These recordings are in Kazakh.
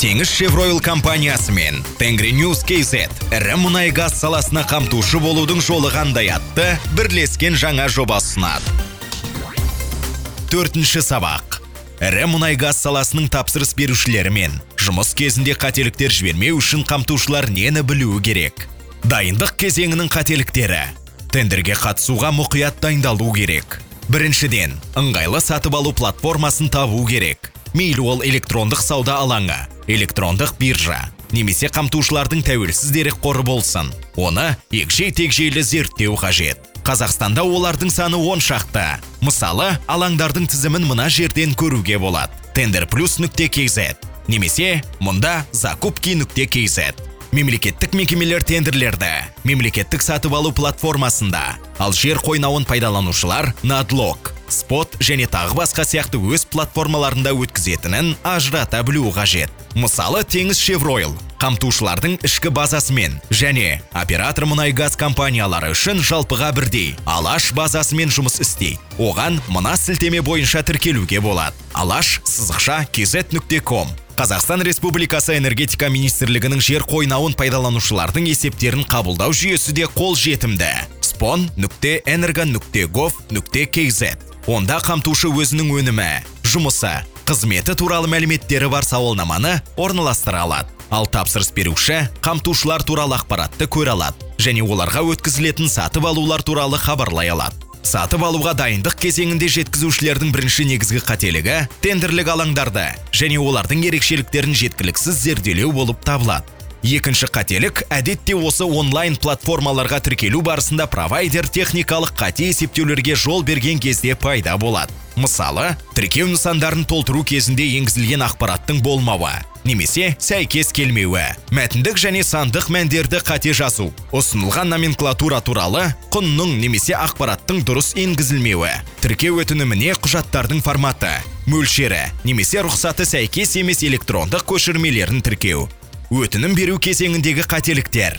теңіз шевройл компаниясы мен тенгриньюс kz ірі мұнай газ саласына қамтушы болудың жолы қандай атты? Бірлескен жаңа жоба ұсынады. Төртінші сабақ. Ірі мұнай газ саласының тапсырыс берушілерімен жұмыс кезінде қателіктер жібермеу үшін қамтушылар нені білуі керек? Дайындық кезеңінің қателіктері. Тендерге қатысуға мұқият дайындалу керек. Біріншіден ыңғайлы сатып алу платформасын табу керек. Мейлі ол электрондық сауда алаңы. Электрондық биржа. Немесе қамтушылардың тәуелсіз дерек қоры болсын. Оны егжей тегжейлі зерттеу қажет. Қазақстанда олардың саны он шақты. Мысалы алаңдардың тізімін мына жерден көруге болады. Тендер плюс нүкте kz немесе мұнда закупки нүкте kz мемлекеттік мекемелер тендерлерді. Мемлекеттік сатып алу платформасында. Ал жер қойнауын пайдаланушылар надлог спот және тағы басқа сияқты өз платформаларында өткізетінін ажырата білу қажет. Мысалы теңіз шевройл қамтушылардың ішкі базасымен және оператор мұнай газ компаниялары үшін жалпыға бірдей алаш базасымен жұмыс істейді. Оған мына сілтеме бойынша тіркелуге болады. Алаш сызықша kz нүкте ком Қазақстан Республикасы энергетика министрлігінің жер қойнауын пайдаланушылардың есептерін қабылдау жүйесі де қол жетімді. спон нүкте энерго нүкте гов нүкте kz онда қамтушы өзінің өнімі, жұмысы, қызметі туралы мәліметтері бар сауалнаманы орналастыра алады. Ал тапсырыс беруші қамтушылар туралы ақпаратты көре алады және оларға өткізілетін сатып алулар туралы хабарлай алады. Сатып алуға дайындық кезеңінде жеткізушілердің бірінші негізгі қателігі тендерлік алаңдарды және олардың ерекшеліктерін жеткіліксіз зерделеу болып табылады. Екінші қателік әдетте осы онлайн платформаларға тіркелу барысында провайдер техникалық қате есептеулерге жол берген кезде пайда болады. Мысалы, тіркеу нысандарын толтыру кезінде енгізілген ақпараттың болмауы немесе сәйкес келмеуі мәтіндік және сандық мәндерді қате жазу ұсынылған номенклатура туралы құнның немесе ақпараттың дұрыс енгізілмеуі тіркеу өтініміне құжаттардың форматы мөлшері немесе рұқсаты сәйкес емес электрондық көшірмелерін тіркеу өтінім беру кезеңіндегі қателіктер.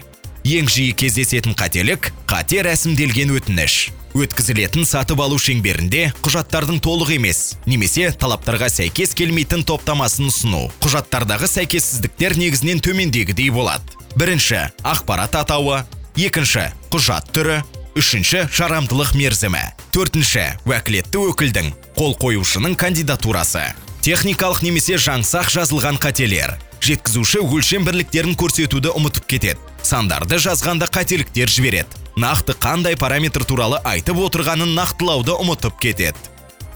Ең жиі кездесетін қателік қате рәсімделген өтініш. Өткізілетін сатып алу шеңберінде құжаттардың толық емес немесе талаптарға сәйкес келмейтін топтамасын ұсыну. Құжаттардағы сәйкессіздіктер негізінен төмендегідей болады. Бірінші ақпарат атауы. Екінші құжат түрі. Үшінші жарамдылық мерзімі. Төртінші уәкілетті өкілдің қол қоюшының кандидатурасы. Техникалық немесе жаңсақ жазылған қателер. Жеткізуші өлшем бірліктерін көрсетуді ұмытып кетеді. Сандарды жазғанда қателіктер жібереді. Нақты қандай параметр туралы айтып отырғанын нақтылауды ұмытып кетеді.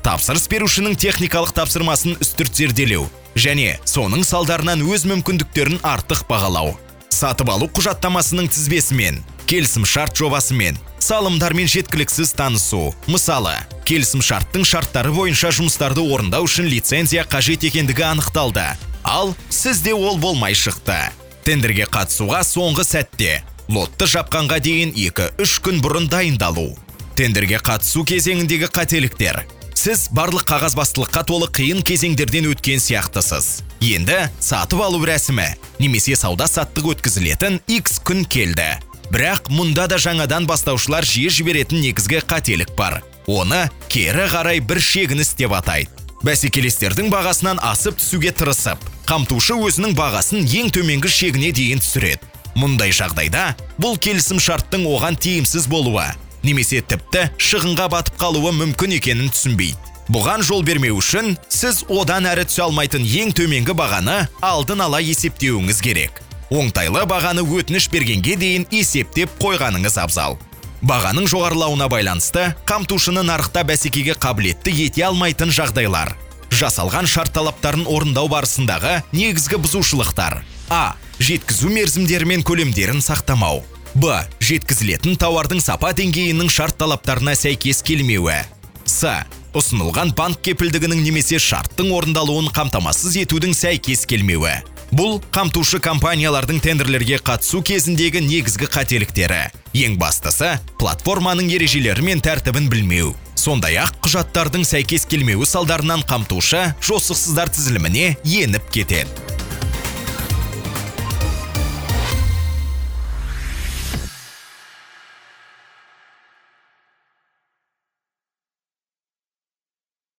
Тапсырыс берушінің техникалық тапсырмасын үстірт зерделеу және соның салдарынан өз мүмкіндіктерін артық бағалау. Сатып алу құжаттамасының тізбесімен келісім шарт жобасымен салымдармен жеткіліксіз танысу. Мысалы келісім шарттың шарттары бойынша жұмыстарды орындау үшін лицензия қажет екендігі анықталды. Ал сізде ол болмай шықты. Тендерге қатысуға соңғы сәтте лотты жапқанға дейін 2-3 күн бұрын дайындалу. Тендерге қатысу кезеңіндегі қателіктер. Сіз барлық қағазбастылыққа толы қиын кезеңдерден өткен сияқтысыз. Енді сатып алу рәсімі немесе сауда саттық өткізілетін X күн келді. Бірақ мұнда да жаңадан бастаушылар жиі жіберетін негізгі қателік бар. Оны кері қарай бір шегініс деп атайды. Бәсекелестердің бағасынан асып түсуге тырысып қамтушы өзінің бағасын ең төменгі шегіне дейін түсіреді. Мұндай жағдайда бұл келісім шарттың оған тиімсіз болуы немесе тіпті шығынға батып қалуы мүмкін екенін түсінбейді. Бұған жол бермеу үшін сіз одан әрі түсе алмайтын ең төменгі бағаны алдын ала есептеуіңіз керек. Оңтайлы бағаны өтініш бергенге дейін есептеп қойғаныңыз абзал. Бағаның жоғарылауына байланысты қамтушыны нарықта бәсекеге қабілетті ете алмайтын жағдайлар. Жасалған шарт талаптарын орындау барысындағы негізгі бұзушылықтар. А. Жеткізу мерзімдері мен көлемдерін сақтамау. Б. Жеткізілетін тауардың сапа деңгейінің шарт талаптарына сәйкес келмеуі. С. Ұсынылған банк кепілдігінің немесе шарттың орындалуын қамтамасыз етудің сәйкес келмеуі. Бұл қамтушы компаниялардың тендерлерге қатысу кезіндегі негізгі қателіктері. Ең бастысы платформаның ережелері мен тәртібін білмеу. Сондай ақ құжаттардың сәйкес келмеуі салдарынан қамтушы жосықсыздар тізіліміне еніп кетеді.